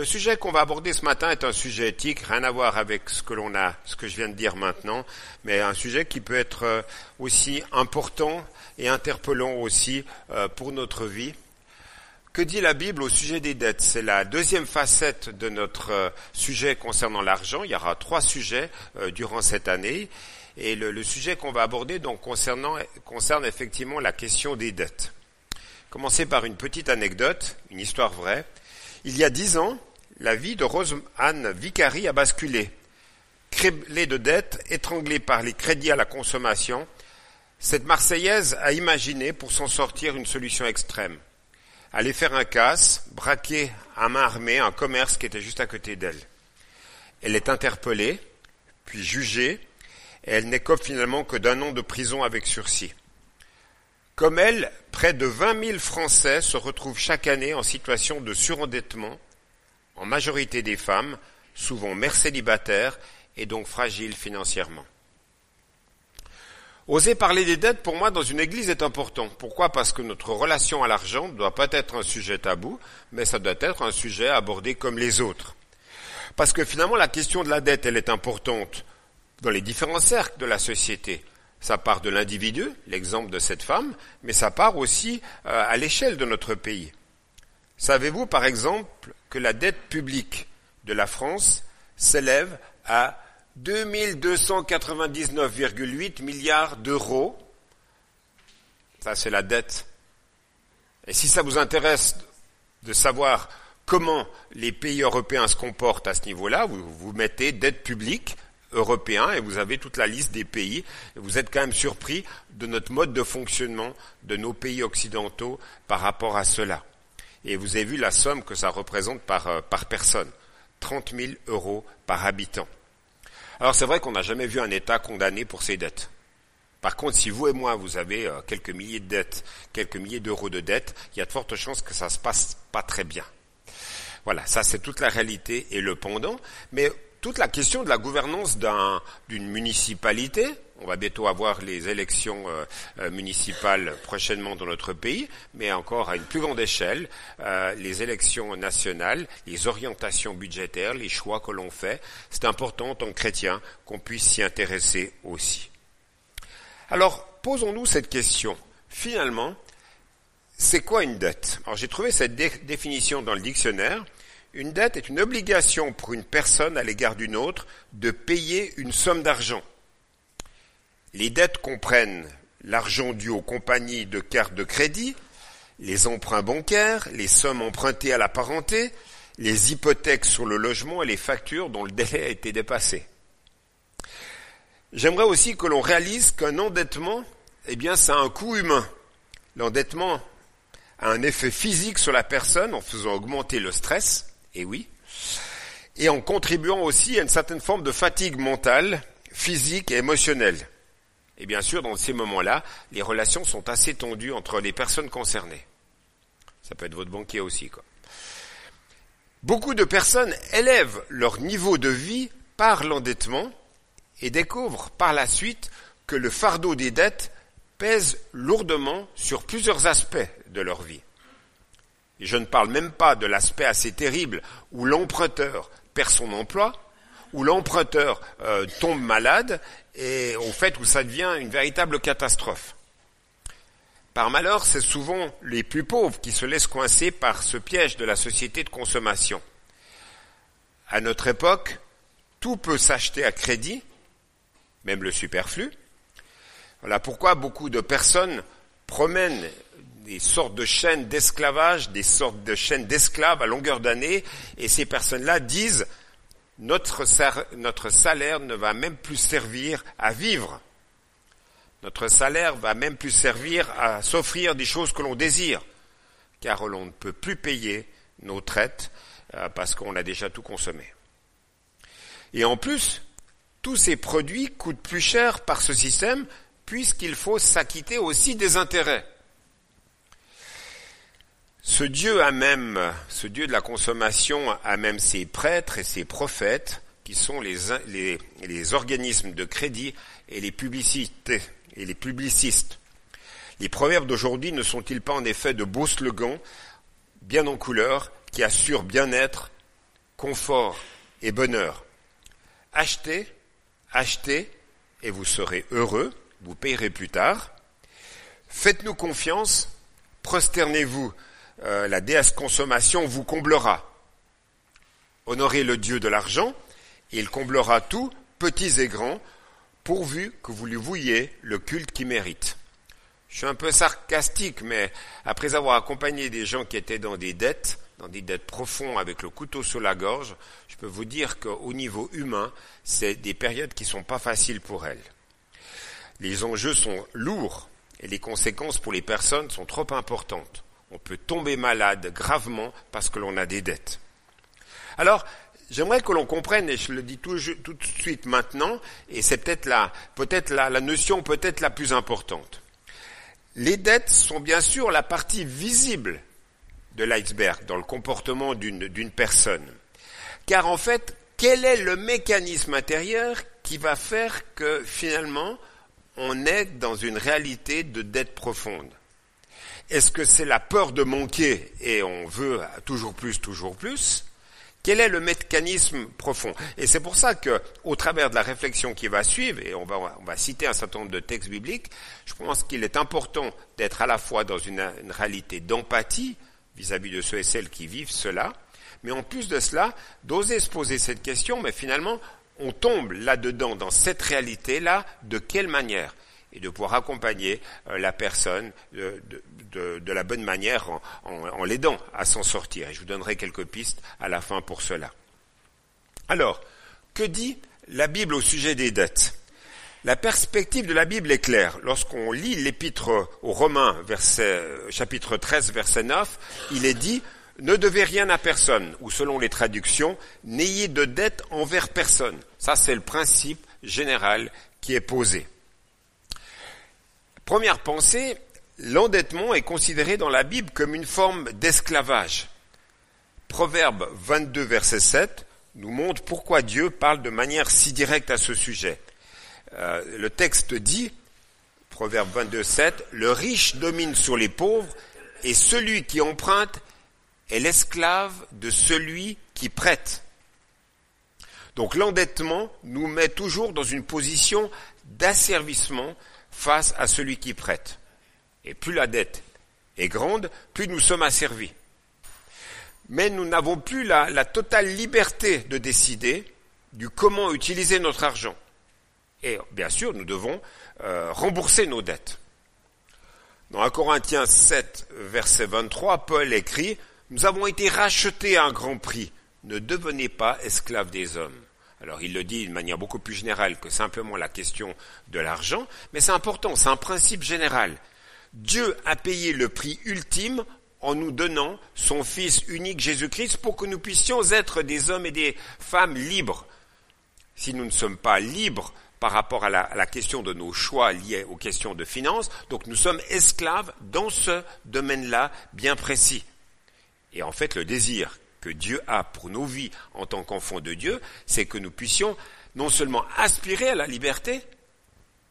Le sujet qu'on va aborder ce matin est un sujet éthique, rien à voir avec ce que l'on a, ce que je viens de dire maintenant, mais un sujet qui peut être euh, aussi important et interpellant aussi euh, pour notre vie. Que dit la Bible au sujet des dettes? C'est la deuxième facette de notre euh, sujet concernant l'argent. Il y aura trois sujets durant cette année. Et le, sujet qu'on va aborder donc concernant, concerne effectivement la question des dettes. Commencer par une petite anecdote, une histoire vraie. Il y a dix ans, la vie de Rose-Anne Vicari a basculé. Criblée de dettes, étranglée par les crédits à la consommation, cette Marseillaise a imaginé pour s'en sortir une solution extrême. Aller faire un casse, braquer à main armée un commerce qui était juste à côté d'elle. Elle est interpellée, puis jugée, et elle n'écope finalement que d'un an de prison avec sursis. Comme elle, près de 20 000 Français se retrouvent chaque année en situation de surendettement, en majorité des femmes, souvent mères célibataires et donc fragiles financièrement. Oser parler des dettes, pour moi, dans une église est important. Pourquoi? Parce que notre relation à l'argent ne doit pas être un sujet tabou, mais ça doit être un sujet abordé comme les autres. Parce que finalement, la question de la dette, elle est importante dans les différents cercles de la société. Ça part de l'individu, l'exemple de cette femme, mais ça part aussi euh, à l'échelle de notre pays. Savez-vous, par exemple, que la dette publique de la France s'élève à 2299,8 milliards d'euros? Ça, c'est la dette. Et si ça vous intéresse de savoir comment les pays européens se comportent à ce niveau-là, vous, vous mettez dette publique européen et vous avez toute la liste des pays. Vous êtes quand même surpris de notre mode de fonctionnement de nos pays occidentaux par rapport à cela. Et vous avez vu la somme que ça représente par, euh, par personne. 30 000 euros par habitant. Alors c'est vrai qu'on n'a jamais vu un État condamné pour ses dettes. Par contre, si vous et moi, vous avez euh, quelques milliers de dettes, quelques milliers d'euros de dettes, il y a de fortes chances que ça se passe pas très bien. Voilà, ça c'est toute la réalité et le pendant. Mais toute la question de la gouvernance d'une municipalité. On va bientôt avoir les élections euh, euh, municipales prochainement dans notre pays, mais encore à une plus grande échelle, euh, les élections nationales, les orientations budgétaires, les choix que l'on fait. C'est important en tant que chrétien qu'on puisse s'y intéresser aussi. Alors, posons-nous cette question. Finalement, c'est quoi une dette? Alors j'ai trouvé cette définition dans le dictionnaire. Une dette est une obligation pour une personne à l'égard d'une autre de payer une somme d'argent. Les dettes comprennent l'argent dû aux compagnies de cartes de crédit, les emprunts bancaires, les sommes empruntées à la parenté, les hypothèques sur le logement et les factures dont le délai a été dépassé. J'aimerais aussi que l'on réalise qu'un endettement, eh bien, ça a un coût humain. L'endettement a un effet physique sur la personne en faisant augmenter le stress, et oui, et en contribuant aussi à une certaine forme de fatigue mentale, physique et émotionnelle. Et bien sûr, dans ces moments-là, les relations sont assez tendues entre les personnes concernées. Ça peut être votre banquier aussi, quoi. Beaucoup de personnes élèvent leur niveau de vie par l'endettement et découvrent par la suite que le fardeau des dettes pèse lourdement sur plusieurs aspects de leur vie. Et je ne parle même pas de l'aspect assez terrible où l'emprunteur perd son emploi, où l'emprunteur euh, tombe malade, et au fait où ça devient une véritable catastrophe. Par malheur, c'est souvent les plus pauvres qui se laissent coincer par ce piège de la société de consommation. À notre époque, tout peut s'acheter à crédit, même le superflu. Voilà pourquoi beaucoup de personnes promènent des sortes de chaînes d'esclavage, des sortes de chaînes d'esclaves à longueur d'année, et ces personnes-là disent notre, salaire ne va même plus servir à vivre. Notre salaire va même plus servir à s'offrir des choses que l'on désire, car l'on ne peut plus payer nos traites euh, parce qu'on a déjà tout consommé. Et en plus, tous ces produits coûtent plus cher par ce système puisqu'il faut s'acquitter aussi des intérêts. Ce Dieu a même, ce Dieu de la consommation a même ses prêtres et ses prophètes, qui sont les, les, les organismes de crédit et les publicistes, et les publicistes. Les proverbes d'aujourd'hui ne sont-ils pas en effet de beaux slogans, bien en couleur, qui assurent bien-être, confort et bonheur? Achetez, achetez, et vous serez heureux, vous payerez plus tard. Faites-nous confiance, prosternez-vous, euh, la déesse consommation vous comblera. Honorez le Dieu de l'argent, il comblera tout, petits et grands, pourvu que vous lui vouiez le culte qu'il mérite. Je suis un peu sarcastique, mais après avoir accompagné des gens qui étaient dans des dettes, dans des dettes profondes avec le couteau sur la gorge, je peux vous dire qu'au niveau humain, c'est des périodes qui sont pas faciles pour elles. Les enjeux sont lourds et les conséquences pour les personnes sont trop importantes. On peut tomber malade gravement parce que l'on a des dettes. Alors, j'aimerais que l'on comprenne, et je le dis tout, de suite maintenant, et c'est peut-être la, peut-être la, la notion peut-être la plus importante. Les dettes sont bien sûr la partie visible de l'iceberg dans le comportement d'une personne. Car en fait, quel est le mécanisme intérieur qui va faire que finalement on est dans une réalité de dette profonde? Est-ce que c'est la peur de manquer et on veut toujours plus, toujours plus? Quel est le mécanisme profond? Et c'est pour ça que, au travers de la réflexion qui va suivre, et on va, citer un certain nombre de textes bibliques, je pense qu'il est important d'être à la fois dans une, une réalité d'empathie vis-à-vis de ceux et celles qui vivent cela, mais en plus de cela, d'oser se poser cette question, mais finalement, on tombe là-dedans, dans cette réalité-là, de quelle manière? Et de pouvoir accompagner euh, la personne de, de, de, la bonne manière en, en, en l'aidant à s'en sortir. Et je vous donnerai quelques pistes à la fin pour cela. Alors, que dit la Bible au sujet des dettes? La perspective de la Bible est claire. Lorsqu'on lit l'épître aux Romains, verset, chapitre 13, verset 9, il est dit ne devez rien à personne, ou selon les traductions, n'ayez de dette envers personne. Ça, c'est le principe général qui est posé. Première pensée, l'endettement est considéré dans la Bible comme une forme d'esclavage. Proverbe 22, verset 7 nous montre pourquoi Dieu parle de manière si directe à ce sujet. Euh, le texte dit, Proverbe 22, 7, le riche domine sur les pauvres et celui qui emprunte est l'esclave de celui qui prête. Donc l'endettement nous met toujours dans une position d'asservissement face à celui qui prête. Et plus la dette est grande, plus nous sommes asservis. Mais nous n'avons plus la, totale liberté de décider du comment utiliser notre argent. Et bien sûr, nous devons euh, rembourser nos dettes. Dans 1 Corinthiens 7, verset 23, Paul écrit, Nous avons été rachetés à un grand prix. Ne devenez pas esclaves des hommes. Alors il le dit d'une manière beaucoup plus générale que simplement la question de l'argent, mais c'est important, c'est un principe général. Dieu a payé le prix ultime en nous donnant son Fils unique Jésus-Christ pour que nous puissions être des hommes et des femmes libres. Si nous ne sommes pas libres par rapport à la, à la question de nos choix liés aux questions de finances, donc nous sommes esclaves dans ce domaine-là bien précis. Et en fait, le désir que Dieu a pour nos vies en tant qu'enfants de Dieu, c'est que nous puissions non seulement aspirer à la liberté,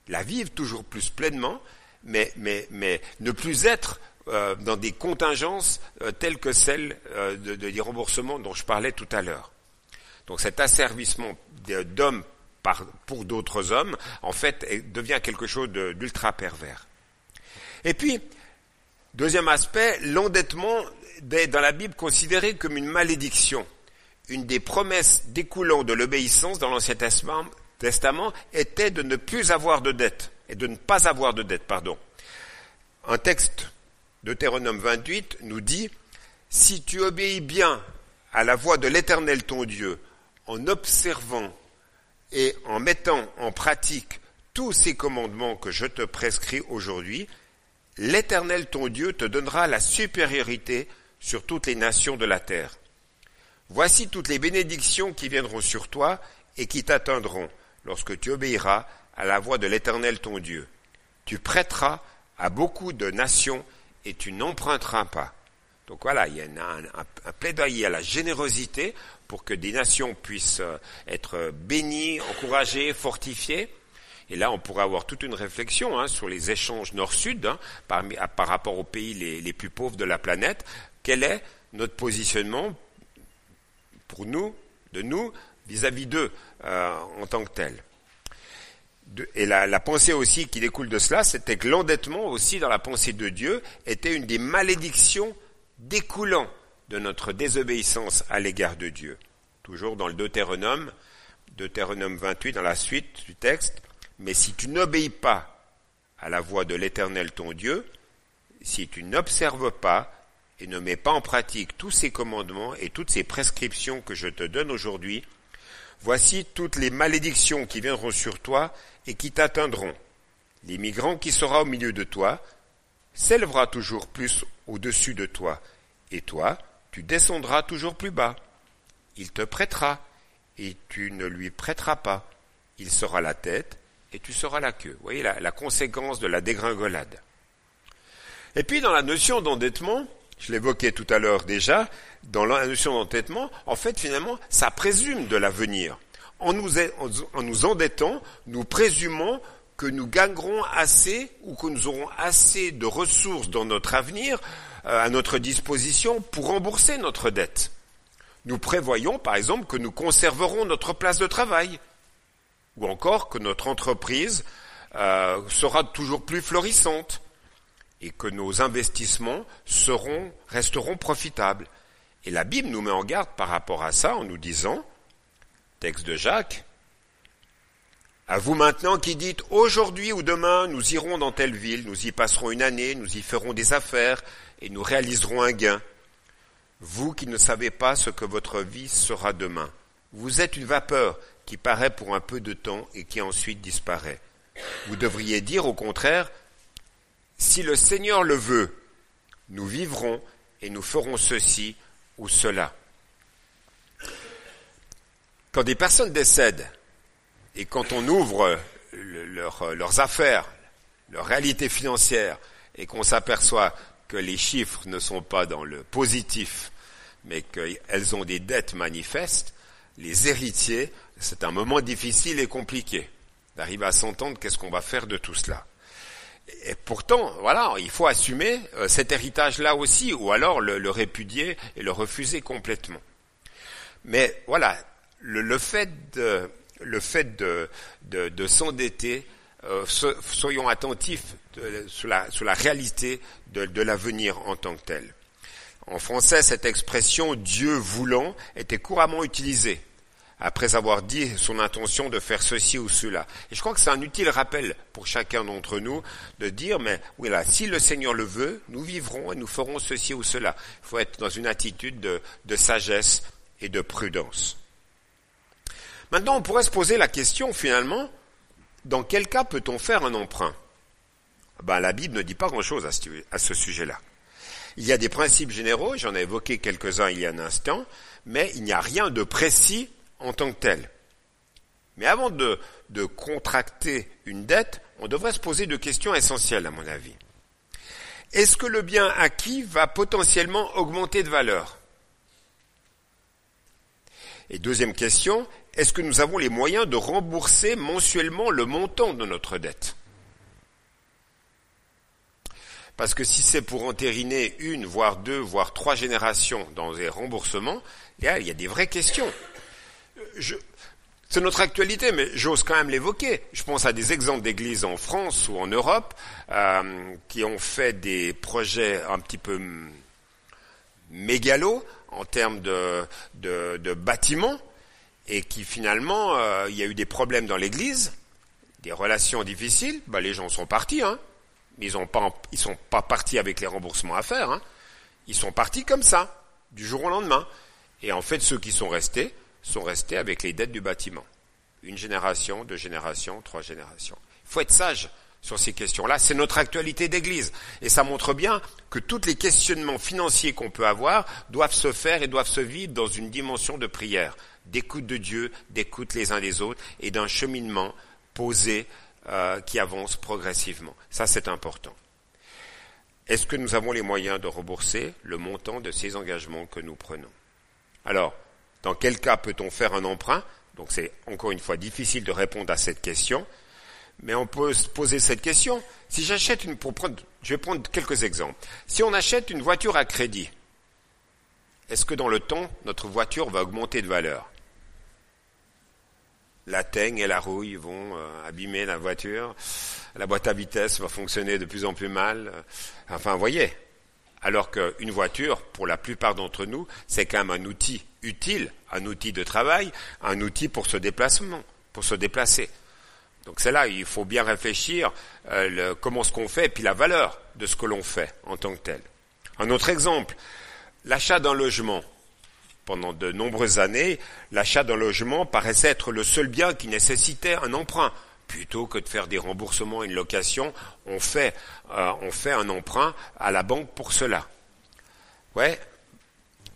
la vivre toujours plus pleinement, mais, mais, mais ne plus être euh, dans des contingences euh, telles que celles euh, de, de, des remboursements dont je parlais tout à l'heure. Donc cet asservissement d'hommes pour d'autres hommes, en fait, devient quelque chose d'ultra pervers. Et puis, deuxième aspect, l'endettement dans la Bible considéré comme une malédiction. Une des promesses découlant de l'obéissance dans l'Ancien Testament, Testament était de ne plus avoir de dette, et de ne pas avoir de dette, pardon. Un texte Deutéronome 28 nous dit, si tu obéis bien à la voix de l'Éternel ton Dieu, en observant et en mettant en pratique tous ces commandements que je te prescris aujourd'hui, l'Éternel ton Dieu te donnera la supériorité sur toutes les nations de la terre. Voici toutes les bénédictions qui viendront sur toi et qui t'atteindront lorsque tu obéiras à la voix de l'Éternel ton Dieu. Tu prêteras à beaucoup de nations et tu n'emprunteras pas. Donc voilà, il y a un, plaidoyer à la générosité pour que des nations puissent euh, être bénies, encouragées, fortifiées. Et là, on pourrait avoir toute une réflexion hein, sur les échanges nord-sud hein, par, rapport aux pays les, plus pauvres de la planète quel est notre positionnement pour nous, de nous, vis-à-vis d'eux euh, en tant que tels? Et la, la, pensée aussi qui découle de cela, c'était que l'endettement aussi dans la pensée de Dieu était une des malédictions découlant de notre désobéissance à l'égard de Dieu. Toujours dans le Deutéronome, Deutéronome 28, dans la suite du texte, mais si tu n'obéis pas à la voix de l'Éternel ton Dieu, si tu n'observes pas et ne mets pas en pratique tous ces commandements et toutes ces prescriptions que je te donne aujourd'hui, voici toutes les malédictions qui viendront sur toi et qui t'atteindront. L'immigrant qui sera au milieu de toi s'élèvera toujours plus au-dessus de toi, et toi, tu descendras toujours plus bas. Il te prêtera, et tu ne lui prêteras pas. Il sera la tête, et tu seras la queue. Vous voyez la, la conséquence de la dégringolade. Et puis dans la notion d'endettement, je l'évoquais tout à l'heure déjà, dans la notion d'endettement, en fait finalement, ça présume de l'avenir. En nous, en nous endettant, nous présumons que nous gagnerons assez ou que nous aurons assez de ressources dans notre avenir euh, à notre disposition pour rembourser notre dette. Nous prévoyons par exemple que nous conserverons notre place de travail ou encore que notre entreprise euh, sera toujours plus florissante et que nos investissements seront, resteront profitables. Et la Bible nous met en garde par rapport à ça en nous disant, texte de Jacques, à vous maintenant qui dites aujourd'hui ou demain nous irons dans telle ville, nous y passerons une année, nous y ferons des affaires et nous réaliserons un gain. Vous qui ne savez pas ce que votre vie sera demain. Vous êtes une vapeur qui paraît pour un peu de temps et qui ensuite disparaît. Vous devriez dire au contraire, si le Seigneur le veut, nous vivrons et nous ferons ceci ou cela. Quand des personnes décèdent et quand on ouvre leurs affaires, leur réalité financière, et qu'on s'aperçoit que les chiffres ne sont pas dans le positif, mais qu'elles ont des dettes manifestes, les héritiers, c'est un moment difficile et compliqué d'arriver à s'entendre qu'est-ce qu'on va faire de tout cela. Et pourtant, voilà, il faut assumer euh, cet héritage-là aussi, ou alors le, répudier et le refuser complètement. Mais voilà, le, fait de, s'endetter, euh, soyons attentifs sur, la, réalité de l'avenir en tant que tel. En français, cette expression Dieu voulant était couramment utilisée après avoir dit son intention de faire ceci ou cela. Et je crois que c'est un utile rappel pour chacun d'entre nous de dire, mais voilà, si le Seigneur le veut, nous vivrons et nous ferons ceci ou cela. Il faut être dans une attitude de, de sagesse et de prudence. Maintenant, on pourrait se poser la question finalement, dans quel cas peut-on faire un emprunt? Ben, La Bible ne dit pas grand-chose à ce sujet-là. Il y a des principes généraux, j'en ai évoqué quelques-uns il y a un instant, mais il n'y a rien de précis en tant que tel. Mais avant de, contracter une dette, on devrait se poser deux questions essentielles à mon avis. Est-ce que le bien acquis va potentiellement augmenter de valeur? Et deuxième question, est-ce que nous avons les moyens de rembourser mensuellement le montant de notre dette? Parce que si c'est pour entériner une, voire deux, voire trois générations dans les remboursements, il y a des vraies questions c'est notre actualité, mais j'ose quand même l'évoquer. Je pense à des exemples d'églises en France ou en Europe euh, qui ont fait des projets un petit peu mégalos en termes de, de, bâtiments et qui finalement, euh, il y a eu des problèmes dans l'église, des relations difficiles. Bah, les gens sont partis, hein. Ils ont pas, ils sont pas partis avec les remboursements à faire. Hein. Ils sont partis comme ça, du jour au lendemain. Et en fait, ceux qui sont restés, sont restés avec les dettes du bâtiment. Une génération, deux générations, trois générations. Il faut être sage sur ces questions-là. C'est notre actualité d'Église. Et ça montre bien que tous les questionnements financiers qu'on peut avoir doivent se faire et doivent se vivre dans une dimension de prière, d'écoute de Dieu, d'écoute les uns des autres et d'un cheminement posé euh, qui avance progressivement. Ça, c'est important. Est-ce que nous avons les moyens de rembourser le montant de ces engagements que nous prenons? Alors, dans quel cas peut-on faire un emprunt? Donc c'est encore une fois difficile de répondre à cette question, mais on peut se poser cette question. Si j'achète une, je vais prendre quelques exemples. Si on achète une voiture à crédit, est-ce que dans le temps, notre voiture va augmenter de valeur? La teigne et la rouille vont euh, abîmer la voiture, la boîte à vitesse va fonctionner de plus en plus mal. Enfin, vous voyez. Alors qu'une voiture, pour la plupart d'entre nous, c'est quand même un outil utile, un outil de travail, un outil pour se déplacement, pour se déplacer. Donc c'est là, il faut bien réfléchir euh, comment ce qu'on fait et puis la valeur de ce que l'on fait en tant que tel. Un autre exemple, l'achat d'un logement. Pendant de nombreuses années, l'achat d'un logement paraissait être le seul bien qui nécessitait un emprunt. Plutôt que de faire des remboursements et une location, on fait, euh, on fait un emprunt à la banque pour cela. Ouais,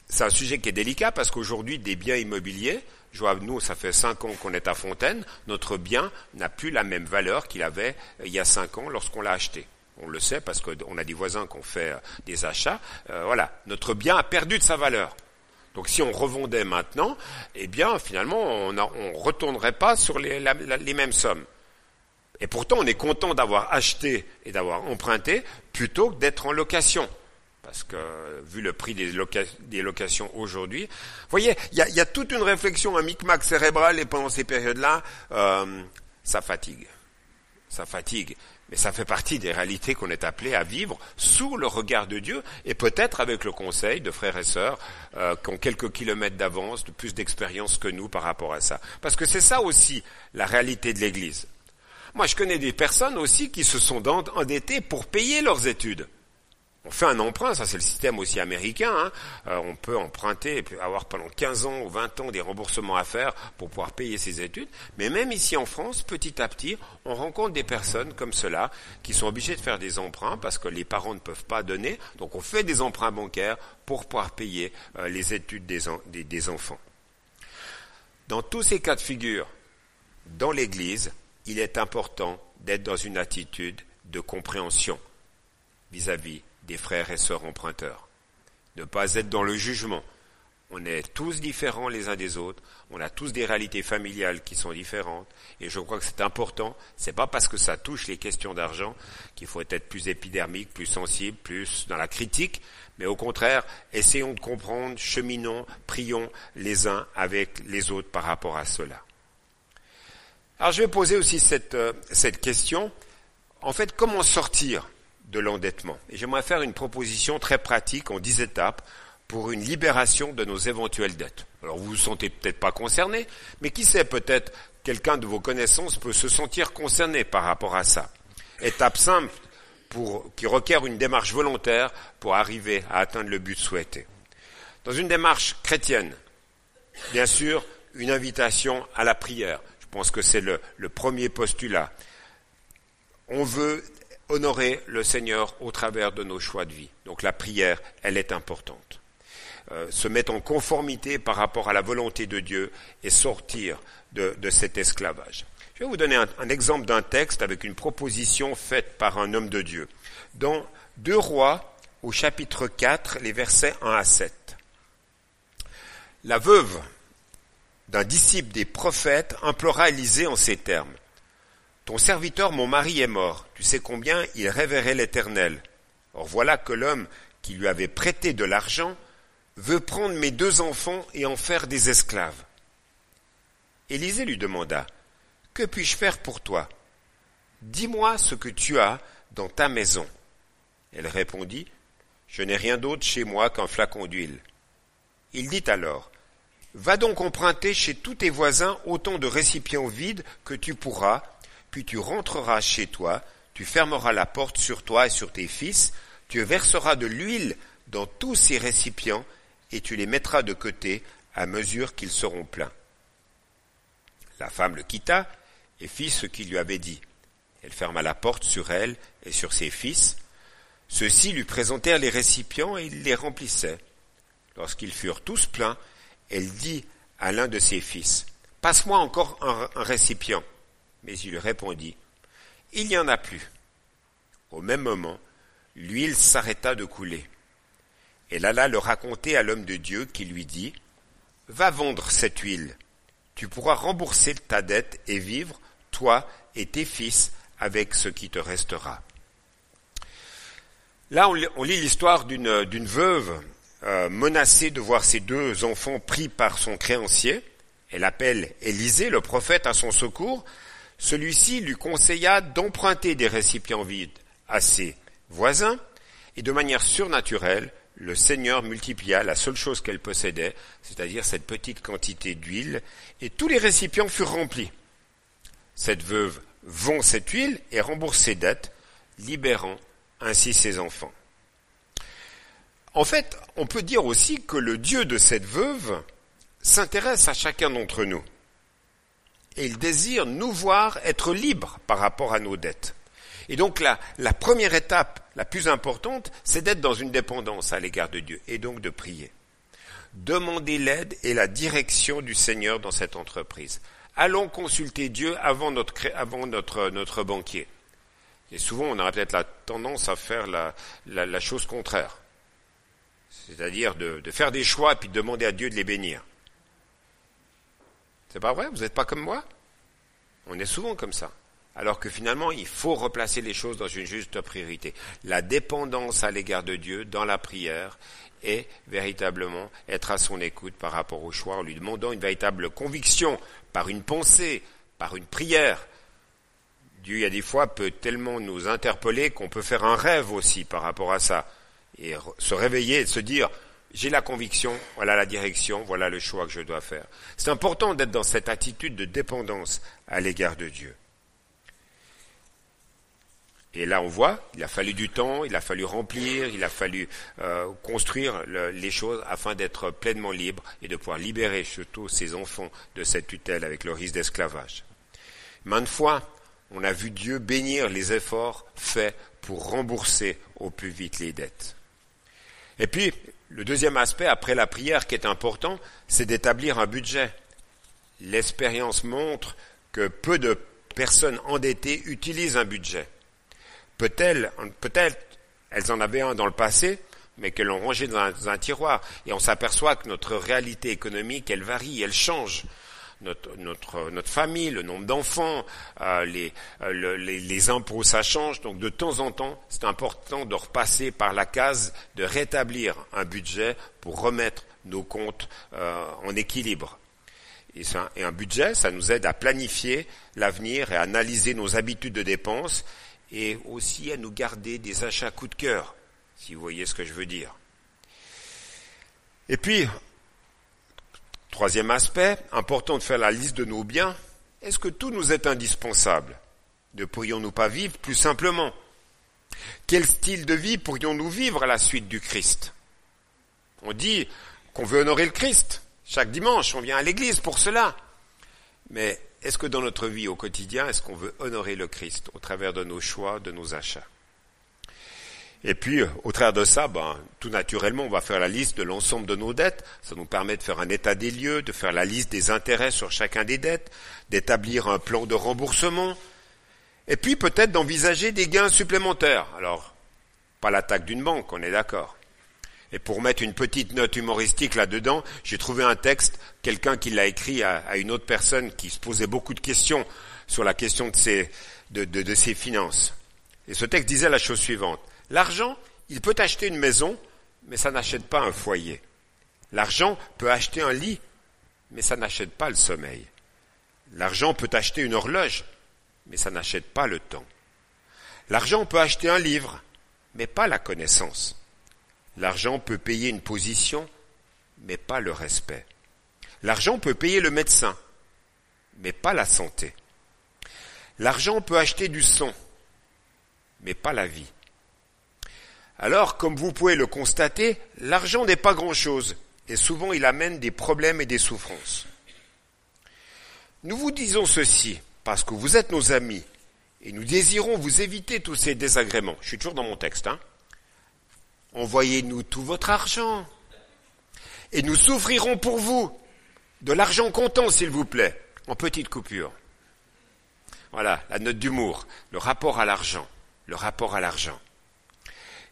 c'est un sujet qui est délicat parce qu'aujourd'hui, des biens immobiliers, je nous, ça fait cinq ans qu'on est à Fontaine, notre bien n'a plus la même valeur qu'il avait il y a cinq ans lorsqu'on l'a acheté. On le sait parce qu'on a des voisins qui ont fait euh, des achats. Euh, voilà, notre bien a perdu de sa valeur. Donc si on revendait maintenant, eh bien finalement on ne retournerait pas sur les mêmes sommes. Et pourtant on est content d'avoir acheté et d'avoir emprunté plutôt que d'être en location. Parce que vu le prix des, locations aujourd'hui, voyez, il y a, toute une réflexion, un micmac cérébral, et pendant ces périodes-là, euh, ça fatigue. Ça fatigue. Mais ça fait partie des réalités qu'on est appelé à vivre sous le regard de Dieu, et peut-être avec le conseil de frères et sœurs euh, qui ont quelques kilomètres d'avance, de plus d'expérience que nous par rapport à ça. Parce que c'est ça aussi la réalité de l'Église. Moi, je connais des personnes aussi qui se sont endettées pour payer leurs études. On fait un emprunt, ça c'est le système aussi américain. Hein. Euh, on peut emprunter et avoir pendant 15 ans ou 20 ans des remboursements à faire pour pouvoir payer ses études. Mais même ici en France, petit à petit, on rencontre des personnes comme cela qui sont obligées de faire des emprunts parce que les parents ne peuvent pas donner. Donc on fait des emprunts bancaires pour pouvoir payer euh, les études des, des enfants. Dans tous ces cas de figure, dans l'Église, il est important d'être dans une attitude de compréhension vis-à-vis des frères et sœurs emprunteurs. Ne pas être dans le jugement. On est tous différents les uns des autres, on a tous des réalités familiales qui sont différentes, et je crois que c'est important. C'est pas parce que ça touche les questions d'argent qu'il faut être plus épidermique, plus sensible, plus dans la critique, mais au contraire, essayons de comprendre, cheminons, prions les uns avec les autres par rapport à cela. Alors je vais poser aussi cette, euh, cette question. En fait, comment sortir de l'endettement? Et j'aimerais faire une proposition très pratique en dix étapes pour une libération de nos éventuelles dettes. Alors vous vous sentez peut-être pas concerné, mais qui sait peut-être quelqu'un de vos connaissances peut se sentir concerné par rapport à ça. Étape simple qui requiert une démarche volontaire pour arriver à atteindre le but souhaité. Dans une démarche chrétienne, bien sûr, une invitation à la prière. Je pense que c'est le, premier postulat. On veut honorer le Seigneur au travers de nos choix de vie. Donc la prière, elle est importante. Euh, se mettre en conformité par rapport à la volonté de Dieu et sortir de, cet esclavage. Je vais vous donner un, un exemple d'un texte avec une proposition faite par un homme de Dieu. Dans Deux Rois, au chapitre 4, les versets 1 à 7. La veuve d'un disciple des prophètes implora Élisée en ces termes. Ton serviteur, mon mari, est mort. Tu sais combien il révérait l'Éternel. Or voilà que l'homme qui lui avait prêté de l'argent veut prendre mes deux enfants et en faire des esclaves. Élisée lui demanda, Que puis-je faire pour toi? Dis-moi ce que tu as dans ta maison. Elle répondit, Je n'ai rien d'autre chez moi qu'un flacon d'huile. Il dit alors, Va donc emprunter chez tous tes voisins autant de récipients vides que tu pourras, puis tu rentreras chez toi, tu fermeras la porte sur toi et sur tes fils, tu verseras de l'huile dans tous ces récipients, et tu les mettras de côté à mesure qu'ils seront pleins. La femme le quitta et fit ce qu'il lui avait dit. Elle ferma la porte sur elle et sur ses fils. Ceux-ci lui présentèrent les récipients et il les remplissait. Lorsqu'ils furent tous pleins, elle dit à l'un de ses fils, Passe-moi encore un récipient. Mais il lui répondit, Il n'y en a plus. Au même moment, l'huile s'arrêta de couler. Elle alla le raconter à l'homme de Dieu qui lui dit, Va vendre cette huile. Tu pourras rembourser ta dette et vivre, toi et tes fils, avec ce qui te restera. Là, on lit l'histoire d'une veuve euh, menacée de voir ses deux enfants pris par son créancier. Elle appelle Élisée, le prophète, à son secours. Celui-ci lui conseilla d'emprunter des récipients vides à ses voisins, et de manière surnaturelle, le Seigneur multiplia la seule chose qu'elle possédait, c'est-à-dire cette petite quantité d'huile, et tous les récipients furent remplis. Cette veuve vend cette huile et rembourse ses dettes, libérant ainsi ses enfants. En fait, on peut dire aussi que le Dieu de cette veuve s'intéresse à chacun d'entre nous. Et il désire nous voir être libres par rapport à nos dettes. Et donc la, la première étape, la plus importante, c'est d'être dans une dépendance à l'égard de Dieu et donc de prier. Demander l'aide et la direction du Seigneur dans cette entreprise. Allons consulter Dieu avant notre, banquier. Et souvent, on aura peut-être la tendance à faire la chose contraire. C'est-à-dire de, de, faire des choix et puis de demander à Dieu de les bénir. C'est pas vrai? Vous n'êtes pas comme moi? On est souvent comme ça alors que finalement, il faut replacer les choses dans une juste priorité. La dépendance à l'égard de Dieu dans la prière est véritablement être à son écoute par rapport au choix, en lui demandant une véritable conviction par une pensée, par une prière. Dieu, il y a des fois, peut tellement nous interpeller qu'on peut faire un rêve aussi par rapport à ça, et se réveiller et se dire, j'ai la conviction, voilà la direction, voilà le choix que je dois faire. C'est important d'être dans cette attitude de dépendance à l'égard de Dieu. Et là, on voit, il a fallu du temps, il a fallu remplir, il a fallu euh, construire le, les choses afin d'être pleinement libre et de pouvoir libérer surtout ses enfants de cette tutelle avec le risque d'esclavage. Maintes fois, on a vu Dieu bénir les efforts faits pour rembourser au plus vite les dettes. Et puis, le deuxième aspect, après la prière, qui est important, c'est d'établir un budget. L'expérience montre que peu de personnes endettées utilisent un budget. Peut-être, elles en avaient un dans le passé, mais qu'elles l'ont rangé dans un, dans un, tiroir. Et on s'aperçoit que notre réalité économique, elle varie, elle change. Notre, notre, notre famille, le nombre d'enfants, euh, les, euh, le, les, les, impôts, ça change. Donc de temps en temps, c'est important de repasser par la case de rétablir un budget pour remettre nos comptes euh, en équilibre. Et, ça, et un budget, ça nous aide à planifier l'avenir et à analyser nos habitudes de dépenses et aussi à nous garder des achats coup de cœur, si vous voyez ce que je veux dire. Et puis, troisième aspect, important de faire la liste de nos biens. Est-ce que tout nous est indispensable? Ne pourrions-nous pas vivre plus simplement? Quel style de vie pourrions-nous vivre à la suite du Christ? On dit qu'on veut honorer le Christ. Chaque dimanche, on vient à l'église pour cela. Mais est-ce que dans notre vie au quotidien, est-ce qu'on veut honorer le Christ au travers de nos choix, de nos achats? Et puis, au travers de ça, ben, tout naturellement, on va faire la liste de l'ensemble de nos dettes. Ça nous permet de faire un état des lieux, de faire la liste des intérêts sur chacun des dettes, d'établir un plan de remboursement, et puis peut-être d'envisager des gains supplémentaires. Alors, pas l'attaque d'une banque, on est d'accord. Et pour mettre une petite note humoristique là-dedans, j'ai trouvé un texte, quelqu'un qui l'a écrit à, une autre personne qui se posait beaucoup de questions sur la question de, de ses finances. Et ce texte disait la chose suivante. L'argent, il peut acheter une maison, mais ça n'achète pas un foyer. L'argent peut acheter un lit, mais ça n'achète pas le sommeil. L'argent peut acheter une horloge, mais ça n'achète pas le temps. L'argent peut acheter un livre, mais pas la connaissance. L'argent peut payer une position, mais pas le respect. L'argent peut payer le médecin, mais pas la santé. L'argent peut acheter du son, mais pas la vie. Alors, comme vous pouvez le constater, l'argent n'est pas grand-chose, et souvent il amène des problèmes et des souffrances. Nous vous disons ceci parce que vous êtes nos amis, et nous désirons vous éviter tous ces désagréments. Je suis toujours dans mon texte, hein envoyez-nous tout votre argent. Et nous souffrirons pour vous. De l'argent comptant, s'il vous plaît, en petite coupure. Voilà, la note d'humour, le rapport à l'argent, le rapport à l'argent.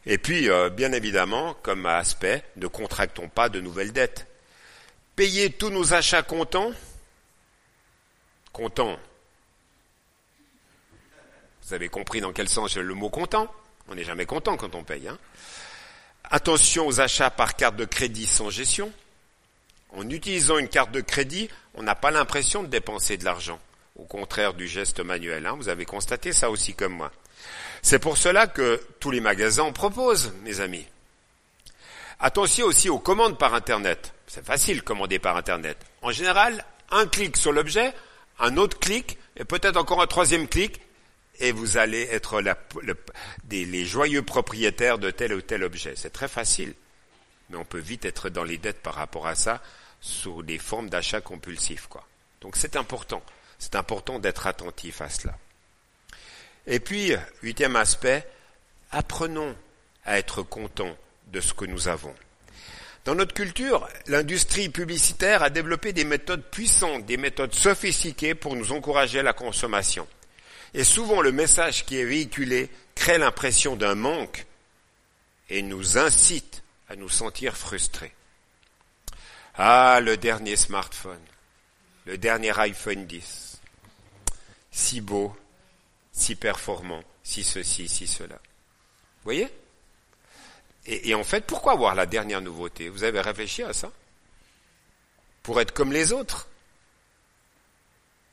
Et puis, euh, bien évidemment, comme aspect, ne contractons pas de nouvelles dettes. Payez tous nos achats comptants. Comptant. Vous avez compris dans quel sens le mot comptant? On n'est jamais content quand on paye. Hein Attention aux achats par carte de crédit sans gestion. En utilisant une carte de crédit, on n'a pas l'impression de dépenser de l'argent, au contraire du geste manuel. Hein. Vous avez constaté ça aussi comme moi. C'est pour cela que tous les magasins en proposent, mes amis. Attention aussi aux commandes par Internet. C'est facile de commander par Internet. En général, un clic sur l'objet, un autre clic, et peut-être encore un troisième clic, et vous allez être les joyeux propriétaires de tel ou tel objet. C'est très facile, mais on peut vite être dans les dettes par rapport à ça sous des formes d'achat compulsif. Quoi. Donc c'est important. C'est important d'être attentif à cela. Et puis, huitième aspect, apprenons à être contents de ce que nous avons. Dans notre culture, l'industrie publicitaire a développé des méthodes puissantes, des méthodes sophistiquées pour nous encourager à la consommation. Et souvent, le message qui est véhiculé crée l'impression d'un manque et nous incite à nous sentir frustrés. Ah, le dernier smartphone, le dernier iPhone 10, si beau, si performant, si ceci, si cela. Vous voyez? Et, en fait, pourquoi avoir la dernière nouveauté? Vous avez réfléchi à ça? Pour être comme les autres?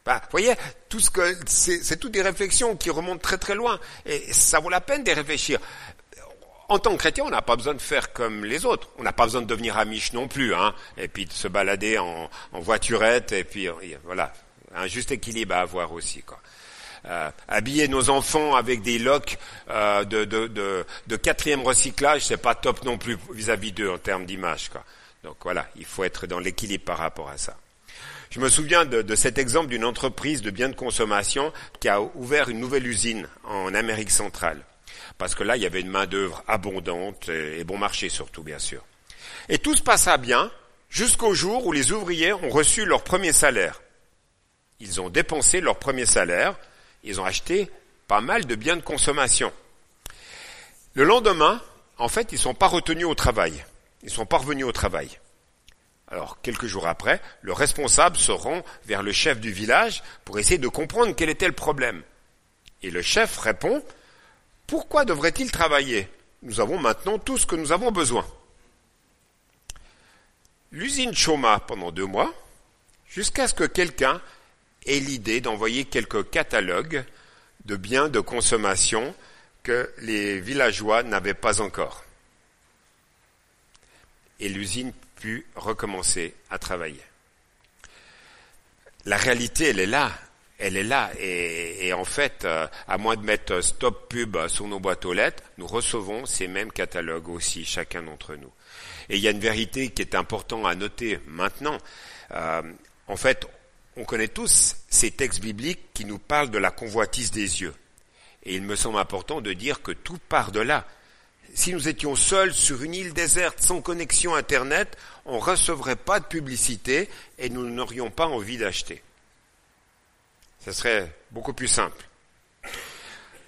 Bah, vous voyez, tout ce que c'est toutes des réflexions qui remontent très très loin, et ça vaut la peine de réfléchir. En tant que chrétien, on n'a pas besoin de faire comme les autres. On n'a pas besoin de devenir amiche non plus, hein, et puis de se balader en, en voiturette, et puis voilà, un juste équilibre à avoir aussi, quoi. Euh, habiller nos enfants avec des locks euh, de, de, de, de, quatrième recyclage, c'est pas top non plus vis-à-vis d'eux en termes d'image. Quoi. Donc voilà, il faut être dans l'équilibre par rapport à ça. Je me souviens de, cet exemple d'une entreprise de biens de consommation qui a ouvert une nouvelle usine en Amérique centrale. Parce que là, il y avait une main-d'œuvre abondante et, bon marché surtout, bien sûr. Et tout se passa bien jusqu'au jour où les ouvriers ont reçu leur premier salaire. Ils ont dépensé leur premier salaire, ils ont acheté pas mal de biens de consommation. Le lendemain, en fait, ils ne sont pas retenus au travail. Ils ne sont pas revenus au travail. Alors, quelques jours après, le responsable se rend vers le chef du village pour essayer de comprendre quel était le problème. Et le chef répond, Pourquoi devrait-il travailler? Nous avons maintenant tout ce que nous avons besoin. L'usine chôma pendant deux mois, jusqu'à ce que quelqu'un ait l'idée d'envoyer quelques catalogues de biens de consommation que les villageois n'avaient pas encore. Et l'usine pu recommencer à travailler. La réalité, elle est là. Elle est là. Et, en fait, euh, à moins de mettre stop pub sur nos boîtes aux lettres, nous recevons ces mêmes catalogues aussi, chacun d'entre nous. Et il y a une vérité qui est importante à noter maintenant. Euh, en fait, on connaît tous ces textes bibliques qui nous parlent de la convoitise des yeux. Et il me semble important de dire que tout part de là si nous étions seuls sur une île déserte sans connexion Internet, on ne recevrait pas de publicité et nous n'aurions pas envie d'acheter. Ce serait beaucoup plus simple.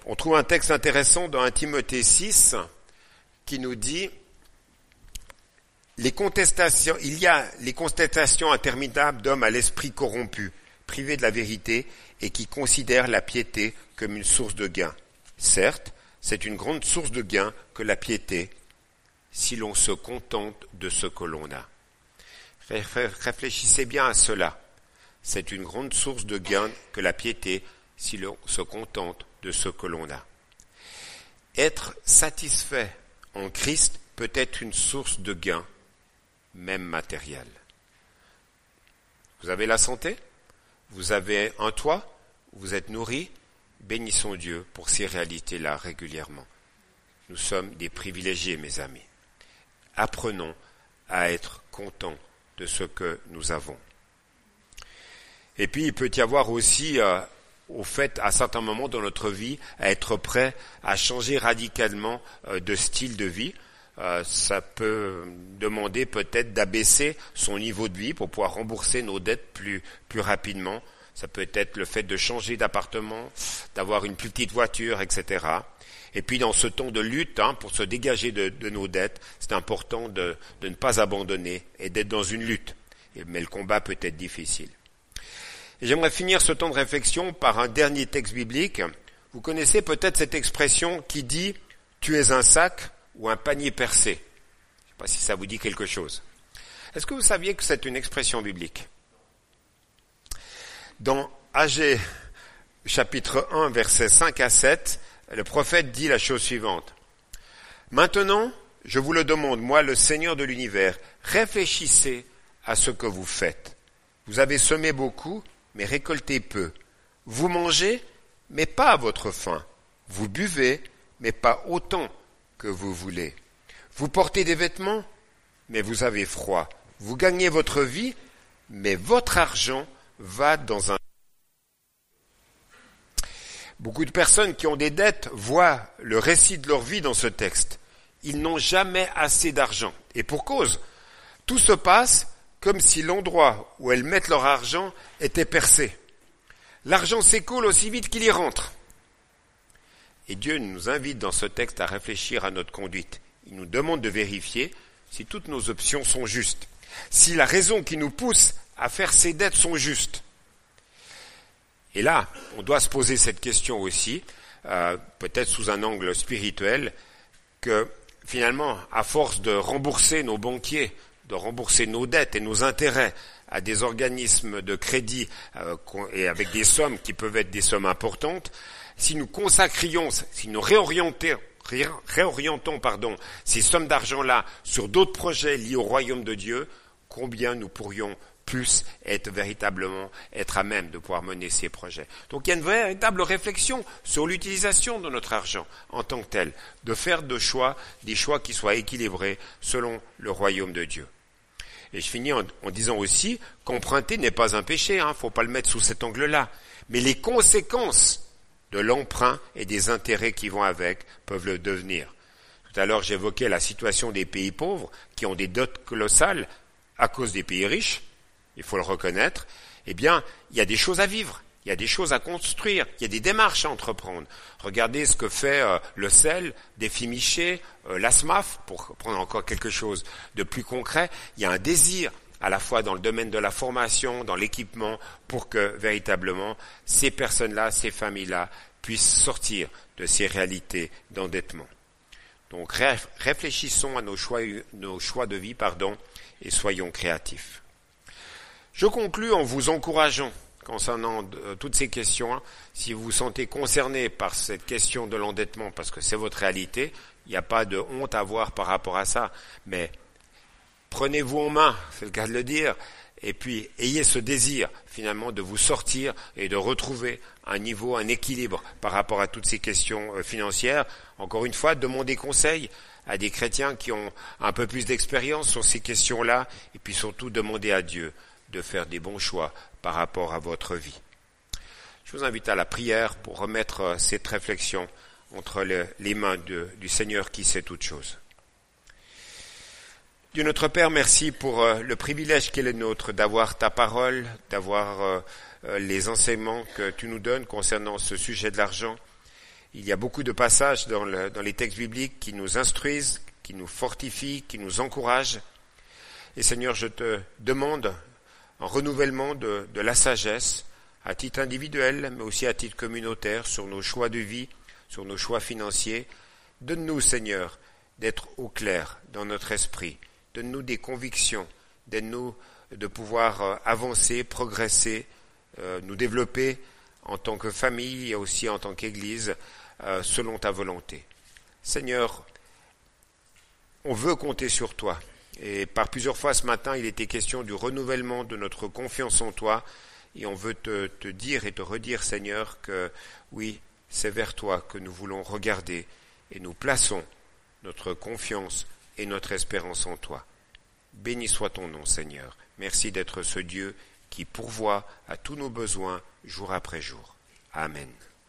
On trouve un texte intéressant dans 1 Timothée 6 qui nous dit les contestations, il y a les contestations interminables d'hommes à l'esprit corrompu, privés de la vérité et qui considèrent la piété comme une source de gain. Certes, c'est une grande source de gain que la piété si l'on se contente de ce que l'on a. Réfléchissez bien à cela. C'est une grande source de gain que la piété si l'on se contente de ce que l'on a. Être satisfait en Christ peut être une source de gain, même matériel. Vous avez la santé Vous avez un toit Vous êtes nourri Bénissons Dieu pour ces réalités-là régulièrement. Nous sommes des privilégiés, mes amis. Apprenons à être contents de ce que nous avons. Et puis, il peut y avoir aussi, euh, au fait, à certains moments dans notre vie, à être prêt à changer radicalement euh, de style de vie. Euh, ça peut demander peut-être d'abaisser son niveau de vie pour pouvoir rembourser nos dettes plus, plus rapidement ça peut être le fait de changer d'appartement, d'avoir une plus petite voiture, etc. Et puis dans ce temps de lutte, hein, pour se dégager de, nos dettes, c'est important de, ne pas abandonner et d'être dans une lutte. Mais le combat peut être difficile. j'aimerais finir ce temps de réflexion par un dernier texte biblique. Vous connaissez peut-être cette expression qui dit Tu es un sac ou un panier percé. pas si ça vous dit quelque chose. Est-ce que vous saviez que c'est une expression biblique? Dans AG chapitre 1 versets 5 à 7, le prophète dit la chose suivante. Maintenant, je vous le demande, moi le Seigneur de l'univers, réfléchissez à ce que vous faites. Vous avez semé beaucoup, mais récolté peu. Vous mangez, mais pas à votre faim. Vous buvez, mais pas autant que vous voulez. Vous portez des vêtements, mais vous avez froid. Vous gagnez votre vie, mais votre argent va dans un... Beaucoup de personnes qui ont des dettes voient le récit de leur vie dans ce texte. Ils n'ont jamais assez d'argent. Et pour cause, tout se passe comme si l'endroit où elles mettent leur argent était percé. L'argent s'écoule aussi vite qu'il y rentre. Et Dieu nous invite dans ce texte à réfléchir à notre conduite. Il nous demande de vérifier si toutes nos options sont justes, si la raison qui nous pousse à faire ces dettes sont justes. Et là, on doit se poser cette question aussi, euh, peut-être sous un angle spirituel, que finalement, à force de rembourser nos banquiers, de rembourser nos dettes et nos intérêts à des organismes de crédit euh, et avec des sommes qui peuvent être des sommes importantes, si nous consacrions, si nous réorientons, ces sommes d'argent-là sur d'autres projets liés au royaume de Dieu, combien nous pourrions plus être véritablement être à même de pouvoir mener ces projets. Donc il y a une véritable réflexion sur l'utilisation de notre argent en tant que tel, de faire de choix, des choix qui soient équilibrés selon le royaume de Dieu. Et je finis en, disant aussi qu'emprunter n'est pas un péché, il hein, ne faut pas le mettre sous cet angle-là. Mais les conséquences de l'emprunt et des intérêts qui vont avec peuvent le devenir. Tout à l'heure, j'évoquais la situation des pays pauvres qui ont des dots colossales à cause des pays riches, il faut le reconnaître. Eh bien, il y a des choses à vivre, il y a des choses à construire, il y a des démarches à entreprendre. Regardez ce que fait euh, le sel, des Miché, euh, l'ASMAF, pour prendre encore quelque chose de plus concret. Il y a un désir à la fois dans le domaine de la formation, dans l'équipement, pour que véritablement ces personnes-là, ces familles-là, puissent sortir de ces réalités d'endettement. Donc réfléchissons à nos choix, nos choix de vie, pardon, et soyons créatifs. Je conclus en vous encourageant concernant euh, toutes ces questions. Si vous vous sentez concerné par cette question de l'endettement, parce que c'est votre réalité, il n'y a pas de honte à avoir par rapport à ça. Mais prenez-vous en main, c'est le cas de le dire, et puis ayez ce désir finalement de vous sortir et de retrouver un niveau, un équilibre par rapport à toutes ces questions euh, financières. Encore une fois, demandez conseil à des chrétiens qui ont un peu plus d'expérience sur ces questions-là, et puis surtout demandez à Dieu de faire des bons choix par rapport à votre vie. Je vous invite à la prière pour remettre euh, cette réflexion entre les mains du Seigneur qui sait toutes choses. Dieu notre Père, merci pour euh, le privilège qu'il est nôtre d'avoir ta parole, d'avoir euh, euh, les enseignements que tu nous donnes concernant ce sujet de l'argent. Il y a beaucoup de passages dans, les textes bibliques qui nous instruisent, qui nous fortifient, qui nous encouragent. Et Seigneur, je te demande un renouvellement de, de la sagesse, à titre individuel, mais aussi à titre communautaire, sur nos choix de vie, sur nos choix financiers. Donne-nous, Seigneur, d'être au clair dans notre esprit Donne-nous des convictions, donne-nous de pouvoir euh, avancer, progresser, euh, nous développer en tant que famille et aussi en tant qu'Église euh, selon ta volonté. Seigneur, on veut compter sur toi. Et par plusieurs fois ce matin, il était question du renouvellement de notre confiance en toi. Et on veut te, te dire et te redire, Seigneur, que oui, c'est vers toi que nous voulons regarder et nous plaçons notre confiance et notre espérance en toi. Béni soit ton nom, Seigneur. Merci d'être ce Dieu qui pourvoit à tous nos besoins jour après jour. Amen.